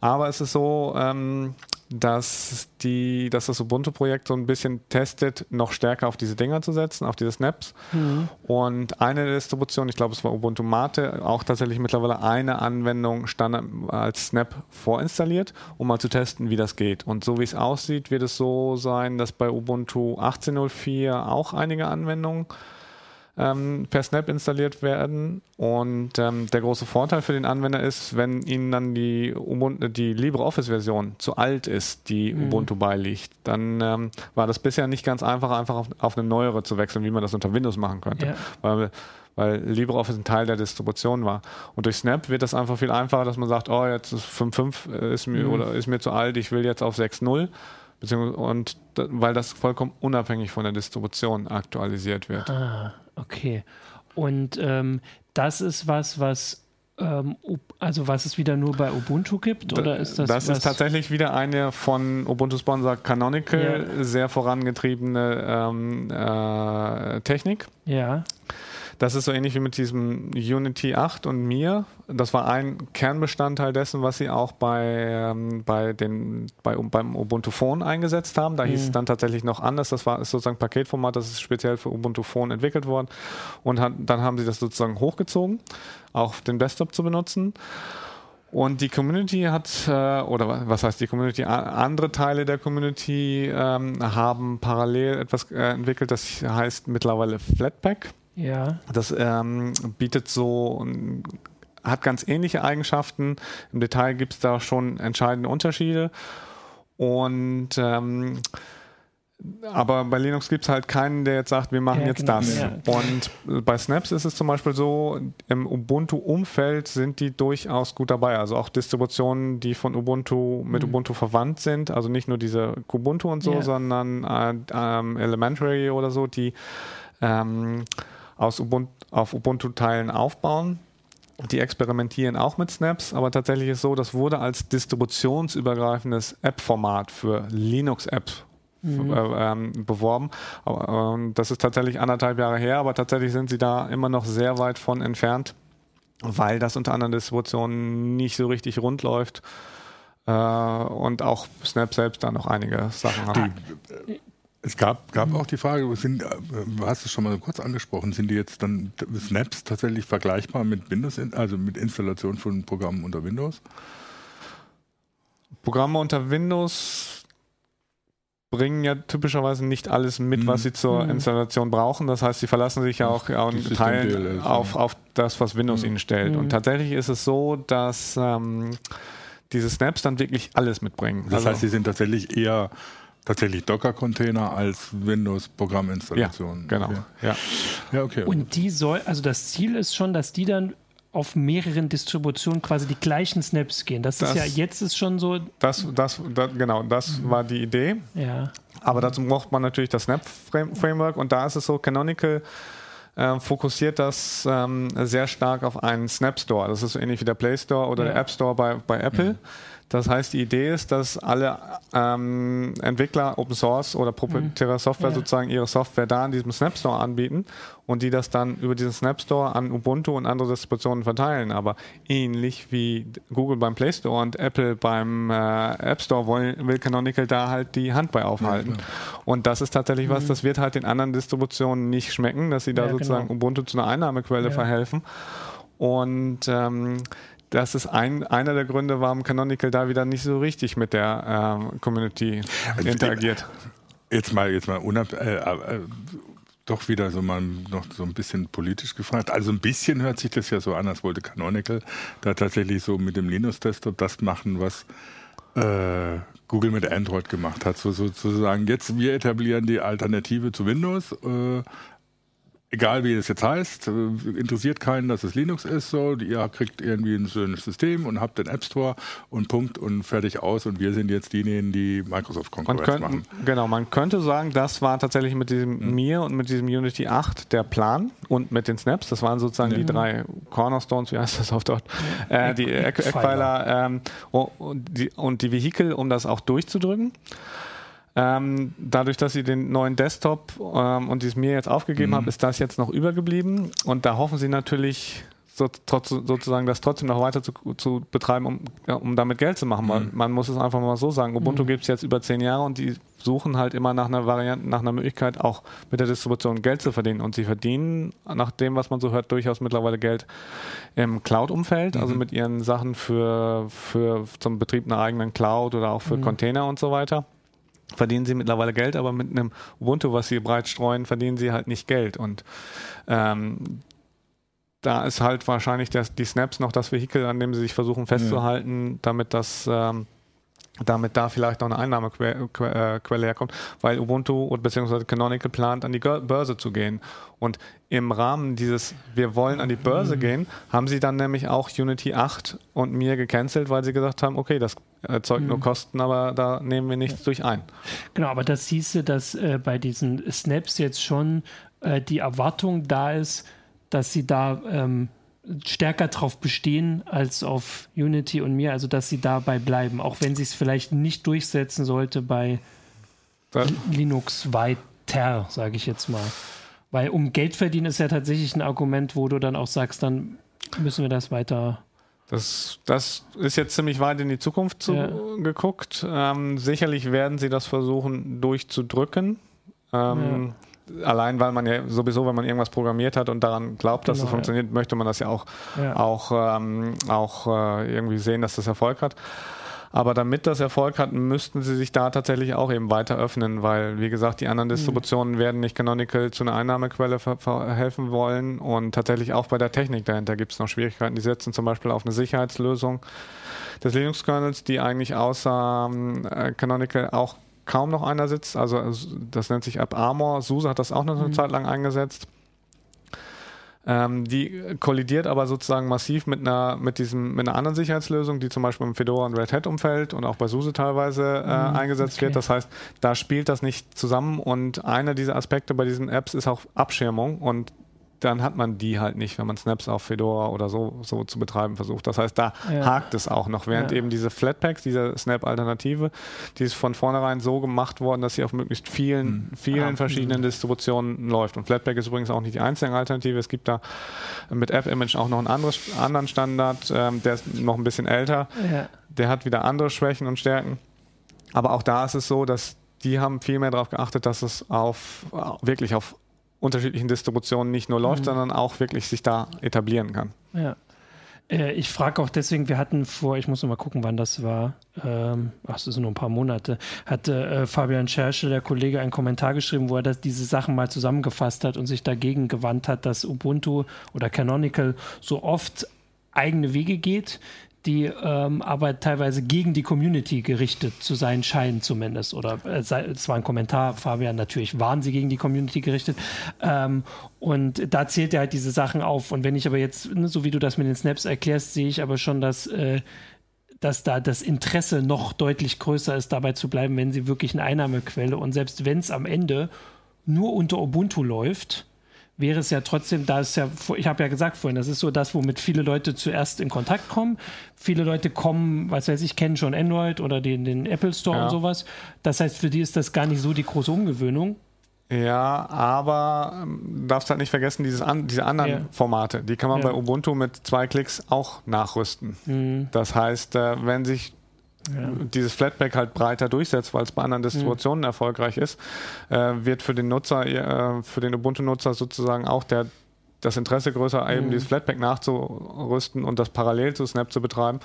Aber es ist so, ähm, dass, die, dass das Ubuntu-Projekt so ein bisschen testet, noch stärker auf diese Dinger zu setzen, auf diese Snaps. Mhm. Und eine Distribution, ich glaube, es war Ubuntu Mate, auch tatsächlich mittlerweile eine Anwendung Standard als Snap vorinstalliert, um mal zu testen, wie das geht. Und so wie es aussieht, wird es so sein, dass bei Ubuntu 18.04 auch einige Anwendungen ähm, per Snap installiert werden. Und ähm, der große Vorteil für den Anwender ist, wenn Ihnen dann die, Ubuntu, die LibreOffice-Version zu alt ist, die mhm. Ubuntu beiliegt, dann ähm, war das bisher nicht ganz einfach, einfach auf, auf, eine neuere zu wechseln, wie man das unter Windows machen könnte. Ja. Weil, weil LibreOffice ein Teil der Distribution war. Und durch Snap wird das einfach viel einfacher, dass man sagt, oh, jetzt ist 5.5 äh, ist mir mhm. oder ist mir zu alt, ich will jetzt auf 6.0 und weil das vollkommen unabhängig von der Distribution aktualisiert wird. Ah, okay. Und ähm, das ist was, was ähm, also was es wieder nur bei Ubuntu gibt oder ist das? Das ist tatsächlich wieder eine von Ubuntu Sponsor Canonical ja. sehr vorangetriebene ähm, äh, Technik. Ja. Das ist so ähnlich wie mit diesem Unity 8 und mir. Das war ein Kernbestandteil dessen, was sie auch bei, ähm, bei den, bei, beim Ubuntu Phone eingesetzt haben. Da mhm. hieß es mhm. dann tatsächlich noch anders. Das war ist sozusagen Paketformat, das ist speziell für Ubuntu Phone entwickelt worden. Und hat, dann haben sie das sozusagen hochgezogen, auch auf dem Desktop zu benutzen. Und die Community hat, äh, oder was heißt die Community? Andere Teile der Community ähm, haben parallel etwas äh, entwickelt, das heißt mittlerweile Flatpak. Ja. Das ähm, bietet so, hat ganz ähnliche Eigenschaften. Im Detail gibt es da schon entscheidende Unterschiede. Und ähm, aber bei Linux gibt es halt keinen, der jetzt sagt, wir machen ja, jetzt genau, das. Ja. Und bei Snaps ist es zum Beispiel so, im Ubuntu-Umfeld sind die durchaus gut dabei. Also auch Distributionen, die von Ubuntu mit mhm. Ubuntu verwandt sind, also nicht nur diese Kubuntu und so, ja. sondern äh, ähm, Elementary oder so, die ähm, aus Ubuntu, auf Ubuntu-Teilen aufbauen. Die experimentieren auch mit Snaps, aber tatsächlich ist es so, das wurde als distributionsübergreifendes App-Format für Linux-Apps mhm. äh, ähm, beworben. Aber, äh, das ist tatsächlich anderthalb Jahre her, aber tatsächlich sind sie da immer noch sehr weit von entfernt, weil das unter anderen Distributionen nicht so richtig rund läuft. Äh, und auch Snap selbst da noch einige Sachen hat. Die, es gab, gab mhm. auch die Frage, sind, äh, du hast es schon mal kurz angesprochen, sind die jetzt dann Snaps tatsächlich vergleichbar mit Windows, also mit Installation von Programmen unter Windows? Programme unter Windows bringen ja typischerweise nicht alles mit, was sie zur Installation brauchen. Das heißt, sie verlassen sich ja auch, auch in Teilen auf, auf das, was Windows ihnen stellt. Und tatsächlich ist es so, dass ähm, diese Snaps dann wirklich alles mitbringen. Das also, heißt, sie sind tatsächlich eher tatsächlich Docker-Container als Windows-Programminstallation. Ja, genau. Okay. Ja. ja, okay. Und die soll, also das Ziel ist schon, dass die dann auf mehreren Distributionen quasi die gleichen Snaps gehen. Das, das ist ja jetzt ist schon so. Das, das, das genau, das mhm. war die Idee. Ja. Aber dazu braucht man natürlich das Snap-Framework und da ist es so, Canonical äh, fokussiert das ähm, sehr stark auf einen Snap Store. Das ist so ähnlich wie der Play Store oder ja. der App Store bei, bei Apple. Mhm. Das heißt, die Idee ist, dass alle ähm, Entwickler Open Source oder proprietäre mhm. Software ja. sozusagen ihre Software da in diesem Snap Store anbieten und die das dann über diesen Snap Store an Ubuntu und andere Distributionen verteilen. Aber ähnlich wie Google beim Play Store und Apple beim äh, App Store wollen, will Canonical da halt die Hand bei aufhalten. Ja, und das ist tatsächlich mhm. was, das wird halt den anderen Distributionen nicht schmecken, dass sie da ja, sozusagen genau. Ubuntu zu einer Einnahmequelle verhelfen. Und ähm, das ist ein, einer der Gründe, warum Canonical da wieder nicht so richtig mit der ähm, Community also interagiert. Jetzt mal, jetzt mal unab äh, äh, doch wieder so mal noch so ein bisschen politisch gefragt. Also ein bisschen hört sich das ja so an, als wollte Canonical da tatsächlich so mit dem Linux-Desktop das machen, was äh, Google mit Android gemacht hat. So sozusagen, jetzt wir etablieren die Alternative zu Windows. Äh, egal wie es jetzt heißt, äh, interessiert keinen, dass es Linux ist. So, ihr kriegt irgendwie ein schönes System und habt den App Store und Punkt und fertig aus. Und wir sind jetzt diejenigen, die Microsoft Konkurrenz machen. Genau, man könnte sagen, das war tatsächlich mit diesem mhm. Mir und mit diesem Unity 8 der Plan und mit den Snaps. Das waren sozusagen mhm. die drei Cornerstones, wie heißt das auf Dort? Äh, die Eckpfeiler ähm, und, die, und die Vehikel, um das auch durchzudrücken. Ähm, dadurch, dass sie den neuen Desktop ähm, und dies mir jetzt aufgegeben mhm. haben, ist das jetzt noch übergeblieben. Und da hoffen sie natürlich so, trotz, sozusagen das trotzdem noch weiter zu, zu betreiben, um, ja, um damit Geld zu machen. Mhm. Man muss es einfach mal so sagen. Ubuntu mhm. gibt es jetzt über zehn Jahre und die suchen halt immer nach einer Variante, nach einer Möglichkeit, auch mit der Distribution Geld zu verdienen. Und sie verdienen, nach dem, was man so hört, durchaus mittlerweile Geld im Cloud-Umfeld, also mhm. also mit ihren Sachen für, für zum Betrieb einer eigenen Cloud oder auch für mhm. Container und so weiter verdienen sie mittlerweile Geld, aber mit einem Ubuntu, was sie breit streuen, verdienen sie halt nicht Geld. Und ähm, da ist halt wahrscheinlich der, die Snaps noch das Vehikel, an dem sie sich versuchen festzuhalten, ja. damit das ähm, damit da vielleicht noch eine Einnahmequelle äh, herkommt, weil Ubuntu bzw. Canonical plant, an die Börse zu gehen. Und im Rahmen dieses Wir wollen an die Börse mhm. gehen, haben sie dann nämlich auch Unity 8 und mir gecancelt, weil sie gesagt haben, okay, das erzeugt mhm. nur Kosten, aber da nehmen wir nichts ja. durch ein. Genau, aber das hieße, dass äh, bei diesen Snaps jetzt schon äh, die Erwartung da ist, dass sie da ähm, stärker drauf bestehen als auf Unity und mir, also dass sie dabei bleiben, auch wenn sie es vielleicht nicht durchsetzen sollte bei Dann. Linux weiter, sage ich jetzt mal. Weil um Geld verdienen ist ja tatsächlich ein Argument, wo du dann auch sagst, dann müssen wir das weiter. Das, das ist jetzt ziemlich weit in die Zukunft zu, ja. geguckt. Ähm, sicherlich werden sie das versuchen durchzudrücken. Ähm, ja allein weil man ja sowieso, wenn man irgendwas programmiert hat und daran glaubt, dass genau, es funktioniert, ja. möchte man das ja auch, ja. auch, ähm, auch äh, irgendwie sehen, dass das Erfolg hat. Aber damit das Erfolg hat, müssten sie sich da tatsächlich auch eben weiter öffnen, weil, wie gesagt, die anderen mhm. Distributionen werden nicht Canonical zu einer Einnahmequelle helfen wollen. Und tatsächlich auch bei der Technik dahinter gibt es noch Schwierigkeiten. Die setzen zum Beispiel auf eine Sicherheitslösung des Linux-Kernels, die eigentlich außer ähm, Canonical auch kaum noch einer sitzt. Also das nennt sich AppArmor. SUSE hat das auch noch eine mhm. Zeit lang eingesetzt. Ähm, die kollidiert aber sozusagen massiv mit einer, mit diesem, mit einer anderen Sicherheitslösung, die zum Beispiel im Fedora und Red Hat Umfeld und auch bei SUSE teilweise äh, mhm, eingesetzt okay. wird. Das heißt, da spielt das nicht zusammen und einer dieser Aspekte bei diesen Apps ist auch Abschirmung und dann hat man die halt nicht, wenn man Snaps auf Fedora oder so, so zu betreiben versucht. Das heißt, da ja. hakt es auch noch, während ja. eben diese Flatpaks, diese Snap-Alternative, die ist von vornherein so gemacht worden, dass sie auf möglichst vielen, mhm. vielen ah, verschiedenen mh. Distributionen läuft. Und Flatpak ist übrigens auch nicht die einzige Alternative. Es gibt da mit App-Image auch noch einen anderes, anderen Standard, ähm, der ist noch ein bisschen älter. Ja. Der hat wieder andere Schwächen und Stärken. Aber auch da ist es so, dass die haben viel mehr darauf geachtet, dass es auf wirklich auf unterschiedlichen Distributionen nicht nur läuft, mhm. sondern auch wirklich sich da etablieren kann. Ja. Äh, ich frage auch deswegen, wir hatten vor, ich muss noch mal gucken, wann das war. Ähm, ach, das sind nur ein paar Monate. Hatte äh, Fabian Scherschel, der Kollege, einen Kommentar geschrieben, wo er das, diese Sachen mal zusammengefasst hat und sich dagegen gewandt hat, dass Ubuntu oder Canonical so oft eigene Wege geht, die ähm, aber teilweise gegen die Community gerichtet zu sein scheinen zumindest. Oder äh, es war ein Kommentar, Fabian, natürlich waren sie gegen die Community gerichtet. Ähm, und da zählt er halt diese Sachen auf. Und wenn ich aber jetzt, ne, so wie du das mit den Snaps erklärst, sehe ich aber schon, dass äh, dass da das Interesse noch deutlich größer ist, dabei zu bleiben, wenn sie wirklich eine Einnahmequelle und selbst wenn es am Ende nur unter Ubuntu läuft, wäre es ja trotzdem, da ist ja, ich habe ja gesagt vorhin, das ist so das, womit viele Leute zuerst in Kontakt kommen. Viele Leute kommen, was weiß ich, kennen schon Android oder den, den Apple Store ja. und sowas. Das heißt, für die ist das gar nicht so die große Umgewöhnung. Ja, aber ähm, darfst halt nicht vergessen, dieses an, diese anderen ja. Formate, die kann man ja. bei Ubuntu mit zwei Klicks auch nachrüsten. Mhm. Das heißt, äh, wenn sich ja. dieses Flatpak halt breiter durchsetzt, weil es bei anderen. Distributionen mhm. erfolgreich ist, äh, wird für den Nutzer, äh, für den Ubuntu-Nutzer sozusagen auch der, das Interesse größer, eben mhm. dieses Flatpak nachzurüsten und das parallel zu Snap zu betreiben.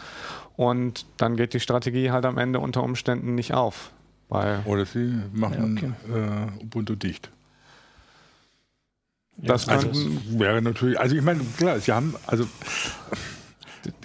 Und dann geht die Strategie halt am Ende unter Umständen nicht auf. Oder sie machen ja, okay. äh, Ubuntu dicht. Das also wäre natürlich, also ich meine, klar, sie haben, also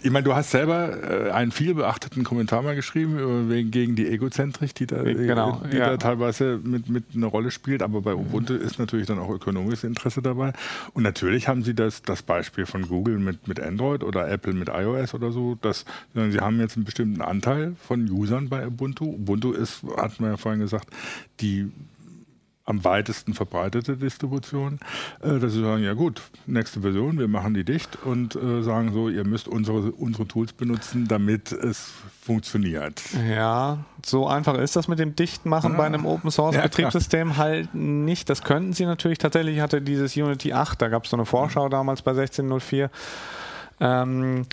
ich meine, du hast selber äh, einen viel beachteten Kommentar mal geschrieben wegen, gegen die Egozentrik, die da, genau, die ja. da teilweise mit, mit einer Rolle spielt. Aber bei Ubuntu ist natürlich dann auch ökonomisches Interesse dabei. Und natürlich haben sie das, das Beispiel von Google mit, mit Android oder Apple mit iOS oder so, dass sie haben jetzt einen bestimmten Anteil von Usern bei Ubuntu. Ubuntu ist, hat man ja vorhin gesagt, die am weitesten verbreitete Distribution, äh, dass sie sagen, ja gut, nächste Version, wir machen die dicht und äh, sagen so, ihr müsst unsere, unsere Tools benutzen, damit es funktioniert. Ja, so einfach ist das mit dem Dichtmachen ah. bei einem Open Source Betriebssystem ja, halt nicht. Das könnten sie natürlich. Tatsächlich hatte dieses Unity 8, da gab es so eine Vorschau damals bei 1604. Ähm,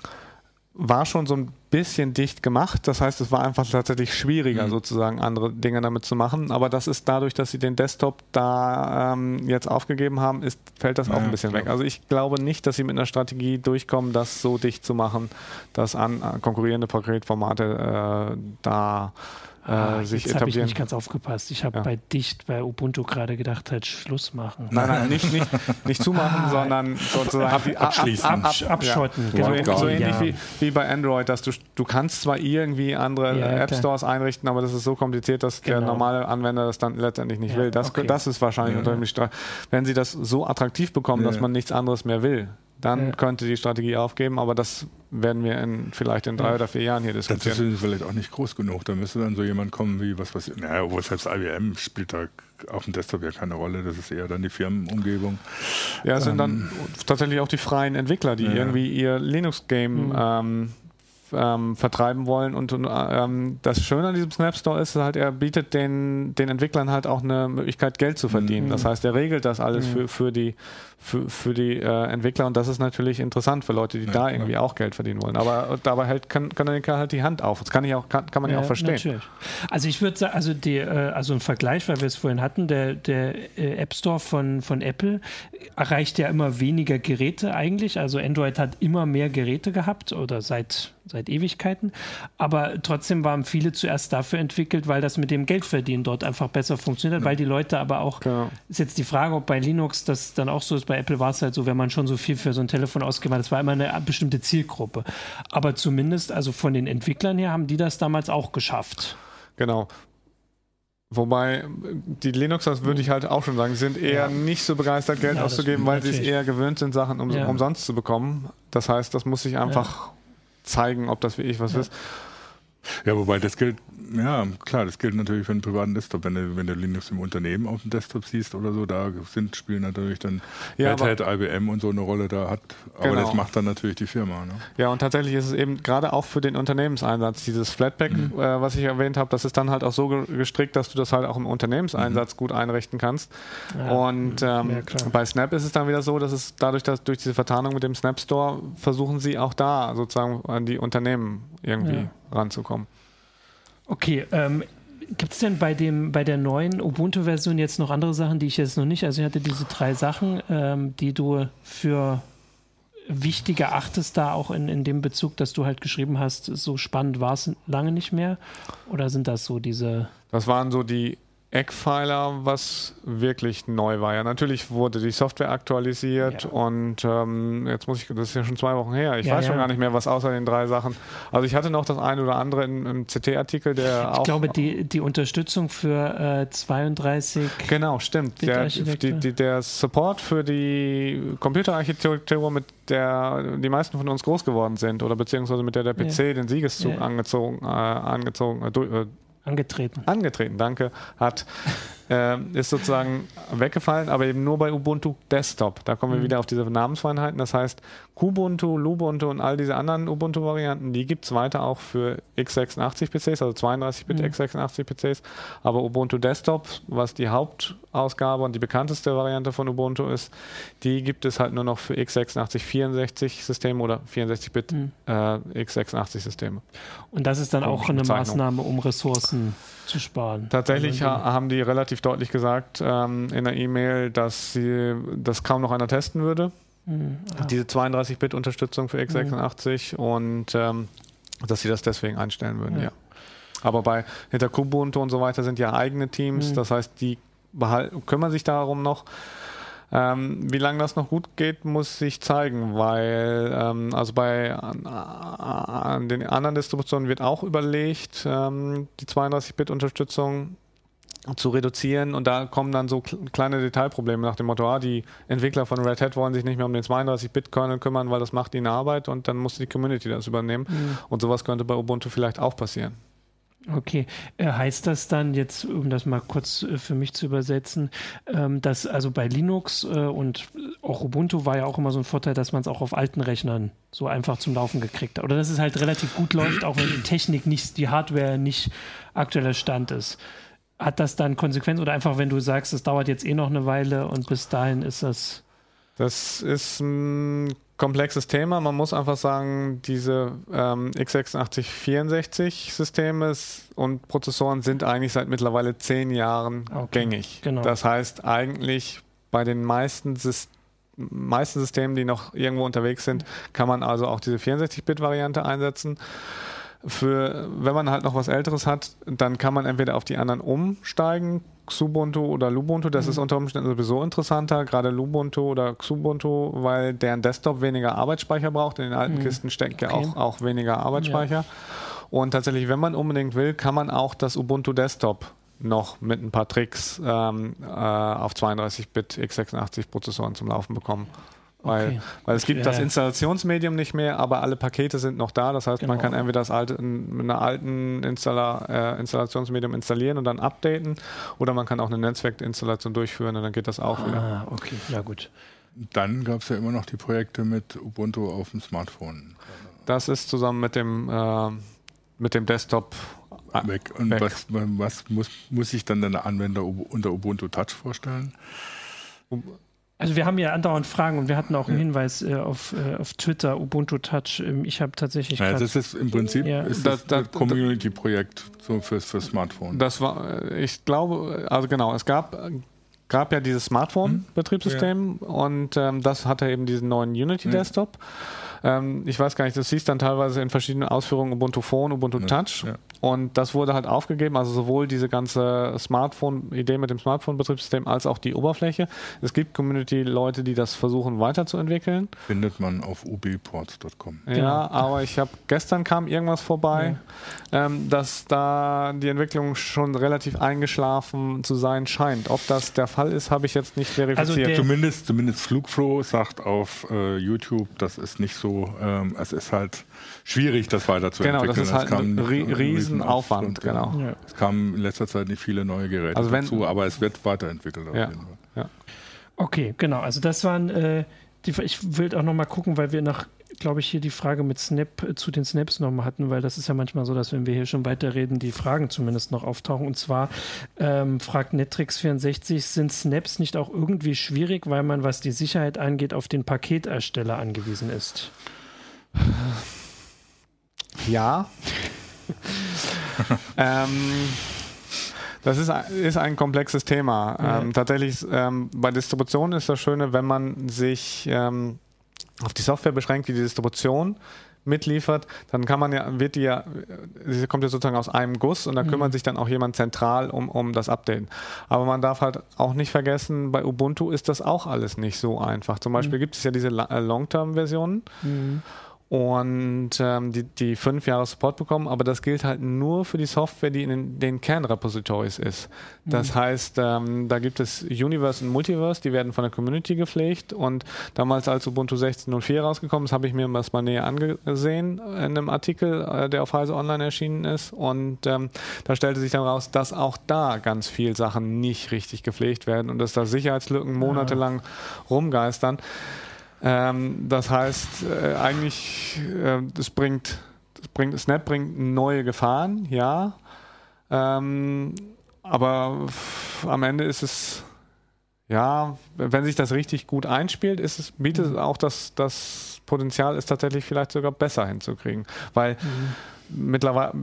war schon so ein bisschen dicht gemacht. Das heißt, es war einfach tatsächlich schwieriger, mhm. sozusagen andere Dinge damit zu machen. Aber das ist dadurch, dass sie den Desktop da ähm, jetzt aufgegeben haben, ist, fällt das ja, auch ein bisschen klar. weg. Also ich glaube nicht, dass sie mit einer Strategie durchkommen, das so dicht zu machen, dass an, an konkurrierende Paketformate äh, da ah, äh, sich jetzt etablieren. habe ich nicht ganz aufgepasst. Ich habe ja. bei Dicht, bei Ubuntu gerade gedacht, halt Schluss machen. Nein, nein, nicht, nicht, nicht zumachen, sondern sozusagen ab, abschließen. Ab, ab, abschotten. Ja. Genau. So, ähnlich ja. wie, wie bei Android, dass du, du kannst zwar irgendwie andere App Stores einrichten, aber das ist so kompliziert, dass genau. der normale Anwender das dann letztendlich nicht will. Das, okay. das ist wahrscheinlich unter dem Wenn sie das so attraktiv bekommen, dass man nichts anderes mehr will, dann ja. könnte die Strategie aufgeben, aber das werden wir in, vielleicht in drei ja. oder vier Jahren hier diskutieren. Das ist vielleicht auch nicht groß genug. Da müsste dann so jemand kommen wie, was weiß ich, naja, obwohl selbst IBM spielt da auf dem Desktop ja keine Rolle, das ist eher dann die Firmenumgebung. Ja, es ähm, sind dann ähm, tatsächlich auch die freien Entwickler, die ja. irgendwie ihr Linux-Game mhm. ähm, ähm, vertreiben wollen. Und, und ähm, das Schöne an diesem Snap Store ist halt, er bietet den, den Entwicklern halt auch eine Möglichkeit, Geld zu verdienen. Mhm. Das heißt, er regelt das alles mhm. für, für die, für, für die äh, Entwickler und das ist natürlich interessant für Leute, die ja, da irgendwie auch Geld verdienen wollen. Aber dabei hält Canonical halt die Hand auf. Das kann, ich auch, kann, kann man ja, ja auch verstehen. Natürlich. Also ich würde sagen, also, die, äh, also ein Vergleich, weil wir es vorhin hatten, der, der äh, App Store von, von Apple erreicht ja immer weniger Geräte eigentlich. Also Android hat immer mehr Geräte gehabt oder seit seit Ewigkeiten. Aber trotzdem waren viele zuerst dafür entwickelt, weil das mit dem Geldverdienen dort einfach besser funktioniert, ja. weil die Leute aber auch, genau. ist jetzt die Frage, ob bei Linux das dann auch so ist, bei Apple war es halt so, wenn man schon so viel für so ein Telefon ausgegeben hat, das war immer eine bestimmte Zielgruppe. Aber zumindest, also von den Entwicklern her, haben die das damals auch geschafft. Genau. Wobei die Linuxers, würde ich halt auch schon sagen, sind eher ja. nicht so begeistert, Geld ja, auszugeben, weil sie es eher gewöhnt sind, Sachen um, umsonst zu bekommen. Das heißt, das muss sich einfach zeigen, ob das wie ich was ist. Ja, wobei das gilt, ja klar, das gilt natürlich für einen privaten Desktop. Wenn du, wenn du Linux im Unternehmen auf dem Desktop siehst oder so, da sind, spielen natürlich dann ja, Red Hat, IBM und so eine Rolle da hat. Aber genau. das macht dann natürlich die Firma. Ne? Ja, und tatsächlich ist es eben gerade auch für den Unternehmenseinsatz, dieses Flatpak, mhm. äh, was ich erwähnt habe, das ist dann halt auch so gestrickt, dass du das halt auch im Unternehmenseinsatz mhm. gut einrichten kannst. Ja, und ähm, ja, bei Snap ist es dann wieder so, dass es dadurch, dass durch diese Vertarnung mit dem Snap Store versuchen sie auch da sozusagen an die Unternehmen irgendwie ranzukommen. Okay, ähm, Gibt es denn bei, dem, bei der neuen Ubuntu-Version jetzt noch andere Sachen, die ich jetzt noch nicht? Also ich hatte diese drei Sachen, ähm, die du für wichtig erachtest, da auch in, in dem Bezug, dass du halt geschrieben hast, so spannend war es lange nicht mehr? Oder sind das so diese. Das waren so die Eckpfeiler, was wirklich neu war. Ja, natürlich wurde die Software aktualisiert ja. und ähm, jetzt muss ich, das ist ja schon zwei Wochen her, ich ja, weiß schon gar nicht mehr, was außer den drei Sachen. Also ich hatte noch das eine oder andere im, im CT-Artikel, der ich auch. Ich glaube, die, die Unterstützung für äh, 32. Genau, stimmt. Der, die, die, der Support für die Computerarchitektur, mit der die meisten von uns groß geworden sind oder beziehungsweise mit der der PC den Siegeszug angezogen, äh, angezogen äh, Angetreten. Angetreten, danke. Hat äh, ist sozusagen weggefallen, aber eben nur bei Ubuntu Desktop. Da kommen wir mhm. wieder auf diese Namensfeinheiten. Das heißt, Kubuntu, Lubuntu und all diese anderen Ubuntu-Varianten, die gibt es weiter auch für x86-PCs, also 32-Bit mhm. x86-PCs. Aber Ubuntu Desktop, was die Hauptausgabe und die bekannteste Variante von Ubuntu ist, die gibt es halt nur noch für x86-64-Systeme oder 64-Bit mhm. äh, x86-Systeme. Und das ist dann auch eine Maßnahme, um Ressourcen zu sparen. Tatsächlich also, haben die relativ deutlich gesagt ähm, in der E-Mail, dass sie das kaum noch einer testen würde. Mhm, ja. Diese 32-Bit-Unterstützung für x86 mhm. und ähm, dass sie das deswegen einstellen würden, ja. ja. Aber bei hinter Kubuntu und so weiter sind ja eigene Teams, mhm. das heißt, die kümmern sich darum noch. Ähm, wie lange das noch gut geht, muss sich zeigen, weil ähm, also bei an, an den anderen Distributionen wird auch überlegt, ähm, die 32-Bit-Unterstützung zu reduzieren und da kommen dann so kleine Detailprobleme nach dem Motto, ah, die Entwickler von Red Hat wollen sich nicht mehr um den 32-Bit-Kernel kümmern, weil das macht ihnen Arbeit und dann muss die Community das übernehmen mhm. und sowas könnte bei Ubuntu vielleicht auch passieren. Okay, äh, heißt das dann jetzt, um das mal kurz äh, für mich zu übersetzen, ähm, dass also bei Linux äh, und auch Ubuntu war ja auch immer so ein Vorteil, dass man es auch auf alten Rechnern so einfach zum Laufen gekriegt hat. Oder dass es halt relativ gut läuft, auch wenn die Technik nicht, die Hardware nicht aktueller Stand ist. Hat das dann Konsequenzen oder einfach, wenn du sagst, es dauert jetzt eh noch eine Weile und bis dahin ist das. Das ist ein komplexes Thema. Man muss einfach sagen, diese ähm, x86-64-Systeme und Prozessoren sind eigentlich seit mittlerweile zehn Jahren okay. gängig. Genau. Das heißt, eigentlich bei den meisten Systemen meisten Systemen, die noch irgendwo unterwegs sind, kann man also auch diese 64-Bit-Variante einsetzen für, wenn man halt noch was Älteres hat, dann kann man entweder auf die anderen umsteigen, Xubuntu oder Lubuntu. Das mhm. ist unter Umständen sowieso interessanter, gerade Lubuntu oder Xubuntu, weil deren Desktop weniger Arbeitsspeicher braucht. In den alten mhm. Kisten steckt okay. ja auch, auch weniger Arbeitsspeicher. Ja. Und tatsächlich, wenn man unbedingt will, kann man auch das Ubuntu Desktop noch mit ein paar Tricks ähm, äh, auf 32-Bit x86 Prozessoren zum Laufen bekommen. Weil, okay. weil es gibt ja, das Installationsmedium nicht mehr, aber alle Pakete sind noch da. Das heißt, genau. man kann entweder das alte mit einer alten Installer, äh, Installationsmedium installieren und dann updaten oder man kann auch eine Netzwerkinstallation durchführen und dann geht das auch ah, wieder. okay, ja gut. Dann gab es ja immer noch die Projekte mit Ubuntu auf dem Smartphone. Das ist zusammen mit dem, äh, mit dem Desktop weg. Und weg. Was, was muss, muss sich dann der Anwender unter Ubuntu Touch vorstellen? Also wir haben ja andauernd Fragen und wir hatten auch einen Hinweis äh, auf, äh, auf Twitter, Ubuntu Touch. Ähm, ich habe tatsächlich. Ja, das ist im Prinzip ja. ist das, das, das Community-Projekt so fürs, fürs Smartphone. Das war, äh, ich glaube, also genau, es gab gab ja dieses Smartphone-Betriebssystem ja. und ähm, das hatte eben diesen neuen Unity-Desktop. Ähm, ich weiß gar nicht, das hieß dann teilweise in verschiedenen Ausführungen Ubuntu Phone, Ubuntu Touch. Ja. Und das wurde halt aufgegeben, also sowohl diese ganze Smartphone-Idee mit dem Smartphone-Betriebssystem als auch die Oberfläche. Es gibt Community-Leute, die das versuchen weiterzuentwickeln. Findet man auf ubports.com. Ja, genau. aber ich habe gestern kam irgendwas vorbei, ja. ähm, dass da die Entwicklung schon relativ eingeschlafen zu sein scheint. Ob das der Fall ist, habe ich jetzt nicht verifiziert. Also zumindest, zumindest Flugflow sagt auf äh, YouTube, das ist nicht so, ähm, es ist halt schwierig, das weiterzuentwickeln. Genau, das ist halt ein Riesenaufwand. Genau. Ja. Es kamen in letzter Zeit nicht viele neue Geräte also wenn, dazu, aber es wird weiterentwickelt. Ja, ja. Okay, genau. Also das waren äh, die, ich will auch noch mal gucken, weil wir noch, glaube ich, hier die Frage mit Snap äh, zu den Snaps nochmal hatten, weil das ist ja manchmal so, dass wenn wir hier schon weiterreden, die Fragen zumindest noch auftauchen. Und zwar ähm, fragt Netrix64, sind Snaps nicht auch irgendwie schwierig, weil man, was die Sicherheit angeht, auf den Paketersteller angewiesen ist? Ja. ähm, das ist, ist ein komplexes Thema. Ja. Ähm, tatsächlich ähm, bei Distributionen ist das Schöne, wenn man sich ähm, auf die Software beschränkt, die die Distribution mitliefert, dann kann man ja, wird die ja, sie kommt ja sozusagen aus einem Guss und da kümmert mhm. sich dann auch jemand zentral um, um das Updaten. Aber man darf halt auch nicht vergessen, bei Ubuntu ist das auch alles nicht so einfach. Zum Beispiel mhm. gibt es ja diese äh, Long-Term-Versionen. Mhm und ähm, die, die fünf Jahre Support bekommen, aber das gilt halt nur für die Software, die in den, den Kernrepositories ist. Das mhm. heißt, ähm, da gibt es Universe und Multiverse, die werden von der Community gepflegt und damals als Ubuntu 16.04 rausgekommen ist, habe ich mir das mal näher angesehen in einem Artikel, äh, der auf Heise Online erschienen ist und ähm, da stellte sich dann raus, dass auch da ganz viel Sachen nicht richtig gepflegt werden und dass da Sicherheitslücken monatelang ja. rumgeistern. Ähm, das heißt, äh, eigentlich, äh, das bringt, das bringt, Snap bringt neue Gefahren, ja. Ähm, aber am Ende ist es, ja, wenn sich das richtig gut einspielt, ist es, bietet es auch das, das Potenzial, es tatsächlich vielleicht sogar besser hinzukriegen. Weil mhm. mittlerweile,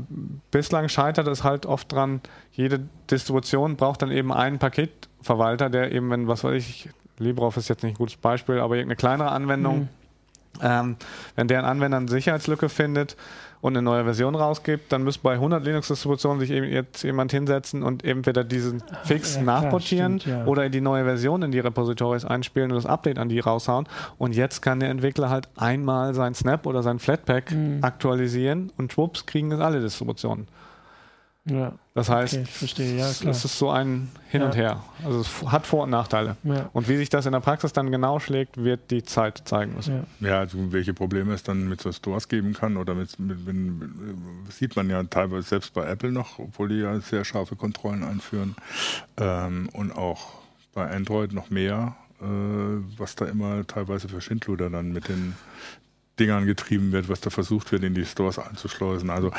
bislang scheitert es halt oft dran, jede Distribution braucht dann eben einen Paketverwalter, der eben, wenn, was weiß ich, LibreOffice ist jetzt nicht ein gutes Beispiel, aber irgendeine kleinere Anwendung, mhm. ähm, wenn deren Anwender eine Sicherheitslücke findet und eine neue Version rausgibt, dann müsste bei 100 Linux-Distributionen sich eben jetzt jemand hinsetzen und entweder diesen ah, Fix ja, nachportieren klar, stimmt, ja. oder die neue Version in die Repositories einspielen und das Update an die raushauen. Und jetzt kann der Entwickler halt einmal sein Snap oder sein Flatpak mhm. aktualisieren und schwupps kriegen es alle Distributionen. Ja. Das heißt, okay, verstehe, ja, es ist so ein Hin ja. und Her. Also es hat Vor- und Nachteile. Ja. Und wie sich das in der Praxis dann genau schlägt, wird die Zeit zeigen müssen. Ja, also welche Probleme es dann mit so Stores geben kann oder mit, mit, mit, sieht man ja teilweise selbst bei Apple noch, obwohl die ja sehr scharfe Kontrollen einführen ähm, und auch bei Android noch mehr, äh, was da immer teilweise für Schindluder dann mit den Dingern getrieben wird, was da versucht wird, in die Stores einzuschleusen. Also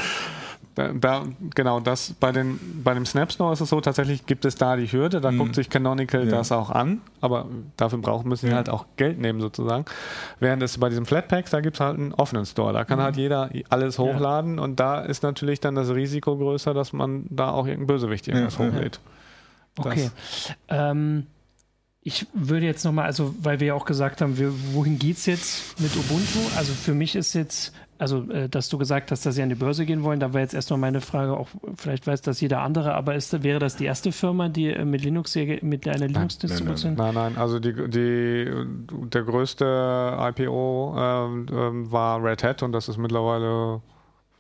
da, da, genau, das bei, den, bei dem Snap Store ist es so, tatsächlich gibt es da die Hürde, da mhm. guckt sich Canonical ja. das auch an, aber dafür brauchen müssen sie ja. halt auch Geld nehmen sozusagen. Während es bei diesem Flatpaks, da gibt es halt einen offenen Store, da kann mhm. halt jeder alles hochladen ja. und da ist natürlich dann das Risiko größer, dass man da auch irgendein Bösewicht irgendwas hochlädt. Okay. Ähm, ich würde jetzt nochmal, also weil wir ja auch gesagt haben, wir, wohin geht es jetzt mit Ubuntu? Also für mich ist jetzt, also äh, dass du gesagt hast, dass sie an die Börse gehen wollen, da war jetzt erstmal meine Frage, auch vielleicht weiß das jeder andere, aber ist, wäre das die erste Firma, die äh, mit Linux, mit einer Linux-Distribution? Nein, nein, nein, also die, die, der größte IPO ähm, ähm, war Red Hat und das ist mittlerweile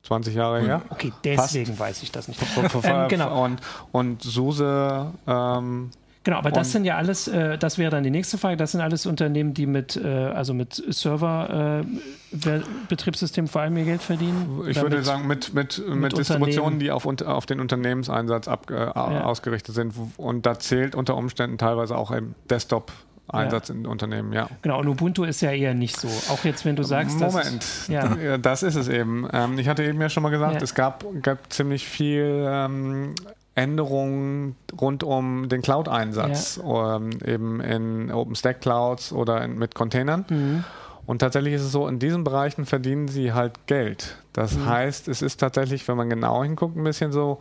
20 Jahre her. Okay, deswegen Fast. weiß ich das nicht. ähm, genau. Und, und SUSE ähm, Genau, aber das sind ja alles, äh, das wäre dann die nächste Frage, das sind alles Unternehmen, die mit, äh, also mit Server-Betriebssystemen äh, vor allem ihr Geld verdienen? Ich würde mit, sagen, mit, mit, mit, mit Distributionen, die auf, auf den Unternehmenseinsatz ab, äh, ja. ausgerichtet sind. Und da zählt unter Umständen teilweise auch im Desktop Einsatz ja. in Unternehmen, ja. Genau, und Ubuntu ist ja eher nicht so. Auch jetzt, wenn du sagst, Moment, das ja. das ist es eben. Ähm, ich hatte eben ja schon mal gesagt, ja. es gab, gab ziemlich viel ähm, Änderungen rund um den Cloud-Einsatz, ja. ähm, eben in OpenStack Clouds oder in, mit Containern. Mhm. Und tatsächlich ist es so, in diesen Bereichen verdienen sie halt Geld. Das mhm. heißt, es ist tatsächlich, wenn man genau hinguckt, ein bisschen so,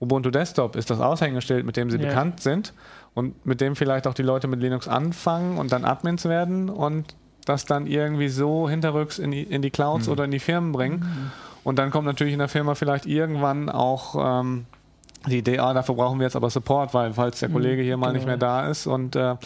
Ubuntu Desktop ist das Aushängeschild, mit dem sie ja. bekannt sind und mit dem vielleicht auch die Leute mit Linux anfangen und dann Admins werden und das dann irgendwie so hinterrücks in die, in die Clouds mhm. oder in die Firmen bringen. Mhm. Und dann kommt natürlich in der Firma vielleicht irgendwann auch ähm, die Idee, ah, dafür brauchen wir jetzt aber Support, weil falls der mhm, Kollege hier mal genau. nicht mehr da ist und äh,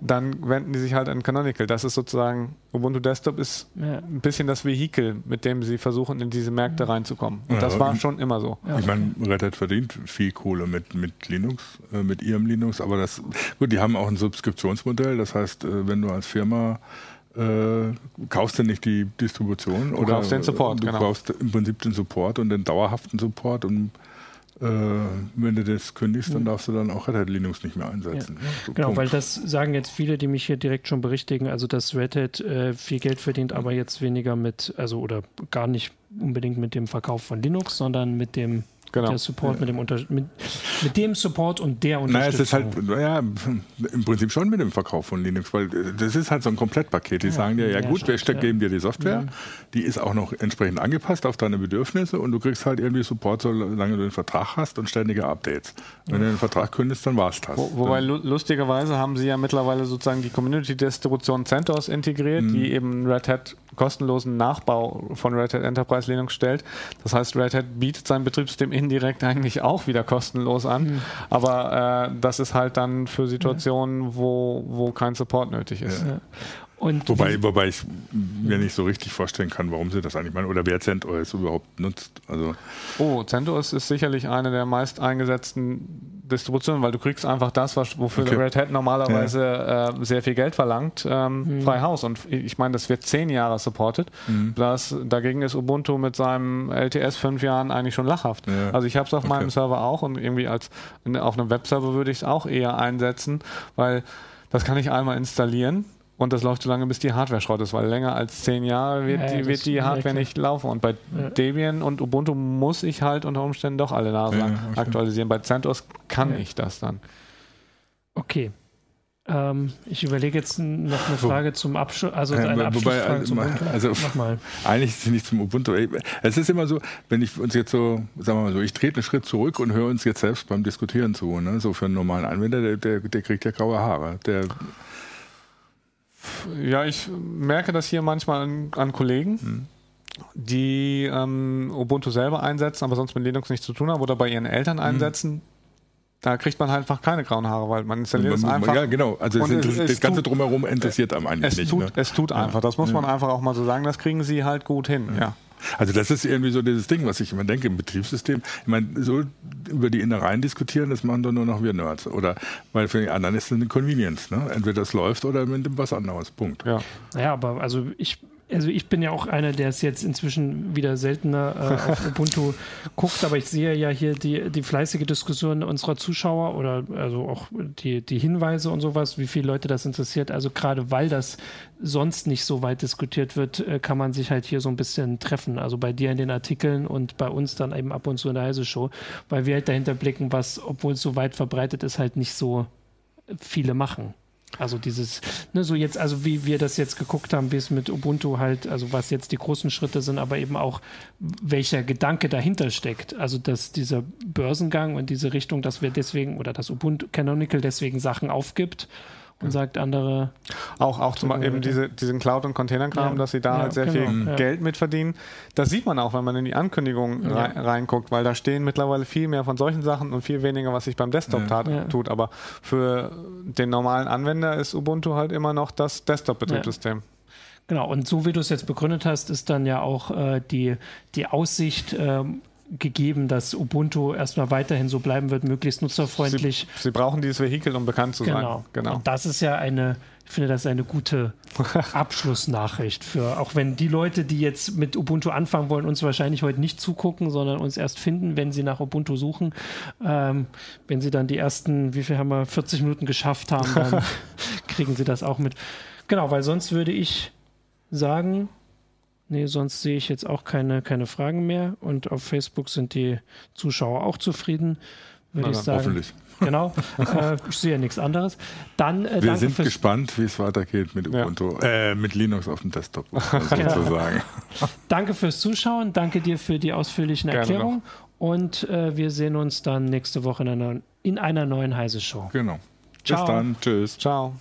dann wenden die sich halt an Canonical. Das ist sozusagen, Ubuntu Desktop ist ja. ein bisschen das Vehikel, mit dem sie versuchen, in diese Märkte mhm. reinzukommen. Und ja, das war schon immer so. Ich meine, Red Hat verdient viel Kohle mit, mit Linux, äh, mit ihrem Linux, aber das, gut, die haben auch ein Subskriptionsmodell, das heißt, äh, wenn du als Firma äh, kaufst du nicht die Distribution du oder kaufst den Support, du genau. kaufst im Prinzip den Support und den dauerhaften Support und äh, wenn du das kündigst, dann darfst du dann auch Red Hat Linux nicht mehr einsetzen. Ja. So genau, Punkt. weil das sagen jetzt viele, die mich hier direkt schon berichtigen, also dass Red Hat äh, viel Geld verdient, aber jetzt weniger mit, also oder gar nicht unbedingt mit dem Verkauf von Linux, sondern mit dem Genau. Der Support mit dem, Unter mit, mit dem Support und der Unterstützung. Naja, es ist halt, ja, im Prinzip schon mit dem Verkauf von Linux, weil das ist halt so ein Komplettpaket. Die ja, sagen dir, ja, ja gut, wir ja. geben dir die Software, die ist auch noch entsprechend angepasst auf deine Bedürfnisse und du kriegst halt irgendwie Support, solange du den Vertrag hast und ständige Updates. Wenn du den Vertrag kündigst, dann war es das. Wo, wobei lustigerweise haben sie ja mittlerweile sozusagen die Community-Distribution CentOS integriert, mhm. die eben Red Hat kostenlosen Nachbau von Red Hat Enterprise Linux stellt. Das heißt, Red Hat bietet sein Betriebssystem indirekt eigentlich auch wieder kostenlos an. Mhm. Aber äh, das ist halt dann für Situationen, wo, wo kein Support nötig ist. Ja. Und wobei, wobei ich mir nicht so richtig vorstellen kann, warum sie das eigentlich machen oder wer CentOS überhaupt nutzt. Also oh, CentOS ist sicherlich eine der meist eingesetzten Distributionen, weil du kriegst einfach das, was, wofür okay. Red Hat normalerweise ja. äh, sehr viel Geld verlangt, ähm, mhm. frei Haus. Und ich meine, das wird zehn Jahre supported. Mhm. Das, dagegen ist Ubuntu mit seinem LTS fünf Jahren eigentlich schon lachhaft. Ja. Also ich habe es auf okay. meinem Server auch und irgendwie als auf einem Webserver würde ich es auch eher einsetzen, weil das kann ich einmal installieren und das läuft so lange, bis die Hardware Schrott ist, weil länger als zehn Jahre wird, ja, die, wird die Hardware nicht laufen. Und bei ja. Debian und Ubuntu muss ich halt unter Umständen doch alle Nase ja, aktualisieren. Bei CentOS kann ich das dann. Okay. Ähm, ich überlege jetzt noch eine Frage zum Abschluss, also eine wobei, also, zum Ubuntu. Also, eigentlich ist es nicht zum Ubuntu. Es ist immer so, wenn ich uns jetzt so, sagen wir mal so, ich trete einen Schritt zurück und höre uns jetzt selbst beim Diskutieren zu. Ne? So für einen normalen Anwender, der, der, der kriegt ja graue Haare. Der ja, ich merke das hier manchmal an, an Kollegen, mhm. die ähm, Ubuntu selber einsetzen, aber sonst mit Linux nichts zu tun haben oder bei ihren Eltern mhm. einsetzen. Da kriegt man halt einfach keine grauen Haare, weil man installiert es einfach. Ja, genau. Also es es, das Ganze tut, drumherum interessiert einem eigentlich es nicht. Tut, ne? Es tut einfach. Das muss man einfach auch mal so sagen. Das kriegen sie halt gut hin. ja. Also das ist irgendwie so dieses Ding, was ich immer denke im Betriebssystem. Ich meine, so über die Innereien diskutieren, das machen doch nur noch wir Nerds. Oder weil für die anderen ist es eine Convenience. Ne? Entweder das läuft oder mit was anderes. Punkt. Ja, ja aber also ich also ich bin ja auch einer, der es jetzt inzwischen wieder seltener äh, auf Ubuntu guckt, aber ich sehe ja hier die, die fleißige Diskussion unserer Zuschauer oder also auch die, die Hinweise und sowas, wie viele Leute das interessiert. Also gerade weil das sonst nicht so weit diskutiert wird, äh, kann man sich halt hier so ein bisschen treffen. Also bei dir in den Artikeln und bei uns dann eben ab und zu in der Heise Show, weil wir halt dahinter blicken, was, obwohl es so weit verbreitet ist, halt nicht so viele machen. Also dieses, ne, so jetzt, also wie wir das jetzt geguckt haben, wie es mit Ubuntu halt, also was jetzt die großen Schritte sind, aber eben auch welcher Gedanke dahinter steckt. Also dass dieser Börsengang und diese Richtung, dass wir deswegen oder dass Ubuntu Canonical deswegen Sachen aufgibt und sagt andere. Auch, auch zum Beispiel eben diese, diesen Cloud- und Container-Kram, ja. dass sie da ja, halt sehr genau, viel ja. Geld mit verdienen. Das sieht man auch, wenn man in die Ankündigung rein, reinguckt, weil da stehen mittlerweile viel mehr von solchen Sachen und viel weniger, was sich beim Desktop tat, tut. Aber für den normalen Anwender ist Ubuntu halt immer noch das Desktop-Betriebssystem. Genau, und so wie du es jetzt begründet hast, ist dann ja auch äh, die, die Aussicht, ähm, gegeben, dass Ubuntu erstmal weiterhin so bleiben wird, möglichst nutzerfreundlich. Sie, Sie brauchen dieses Vehikel, um bekannt zu genau. sein. Genau. Und das ist ja eine, ich finde das eine gute Abschlussnachricht für, auch wenn die Leute, die jetzt mit Ubuntu anfangen wollen, uns wahrscheinlich heute nicht zugucken, sondern uns erst finden, wenn sie nach Ubuntu suchen. Ähm, wenn sie dann die ersten, wie viel haben wir, 40 Minuten geschafft haben, dann kriegen sie das auch mit. Genau, weil sonst würde ich sagen, Nee, sonst sehe ich jetzt auch keine, keine Fragen mehr. Und auf Facebook sind die Zuschauer auch zufrieden, würde ich sagen. Hoffentlich. Genau, äh, ich sehe ja nichts anderes. Dann, äh, Wir sind gespannt, wie es weitergeht mit Ubuntu, ja. äh, mit Linux auf dem Desktop, sozusagen. danke fürs Zuschauen, danke dir für die ausführlichen Erklärungen und äh, wir sehen uns dann nächste Woche in einer, in einer neuen Heise Show. Genau. Ciao. Bis dann, tschüss. Ciao.